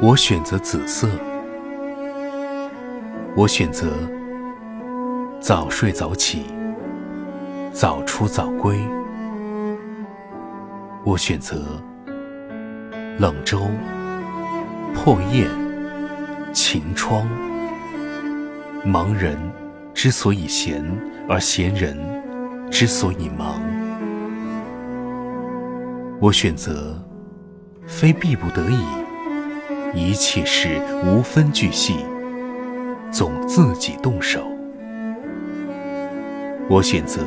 我选择紫色。我选择早睡早起，早出早归。我选择冷粥、破砚、晴窗。忙人之所以闲，而闲人之所以忙。我选择非必不得已，一切事无分巨细。总自己动手。我选择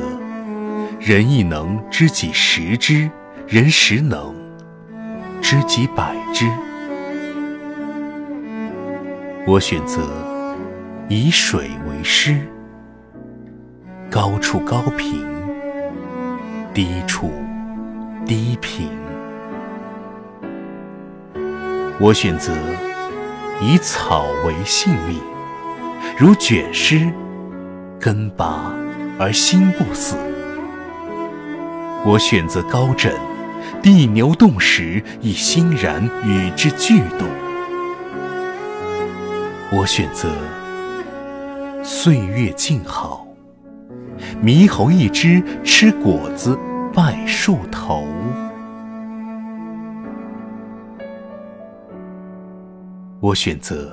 人亦能知己十之，人十能知己百之。我选择以水为师，高处高平，低处低平。我选择以草为性命。如卷尸，根拔而心不死。我选择高枕，地牛动时，亦欣然与之俱动。我选择岁月静好，猕猴一只吃果子拜树头。我选择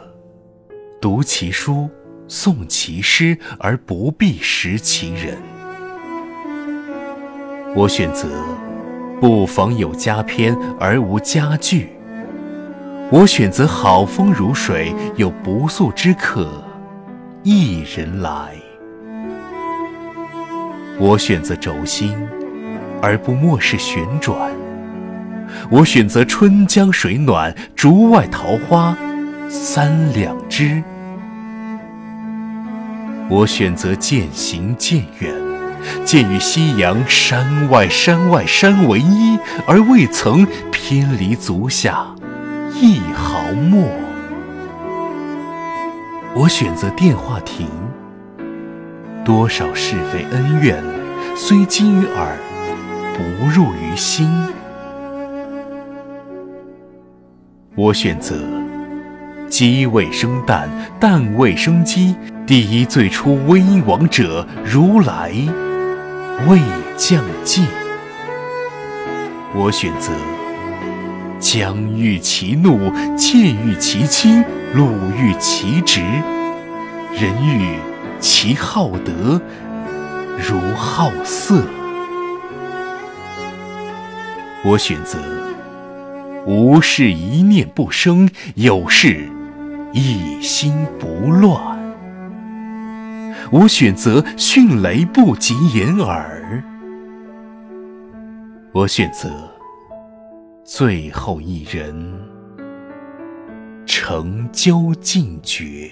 读其书。诵其诗而不必识其人。我选择不妨有佳篇而无佳句。我选择好风如水，有不速之客一人来。我选择轴心而不漠视旋转。我选择春江水暖，竹外桃花三两枝。我选择渐行渐远，渐与夕阳山外山外山为一，而未曾偏离足下一毫末。我选择电话亭，多少是非恩怨，虽经于耳，不入于心。我选择鸡未生蛋，蛋未生鸡。第一最初威王者，如来未降界。我选择将欲其怒，妾欲其亲，禄欲其直，人欲其好德，如好色。我选择无事一念不生，有事一心不乱。我选择迅雷不及掩耳，我选择最后一人成交尽绝。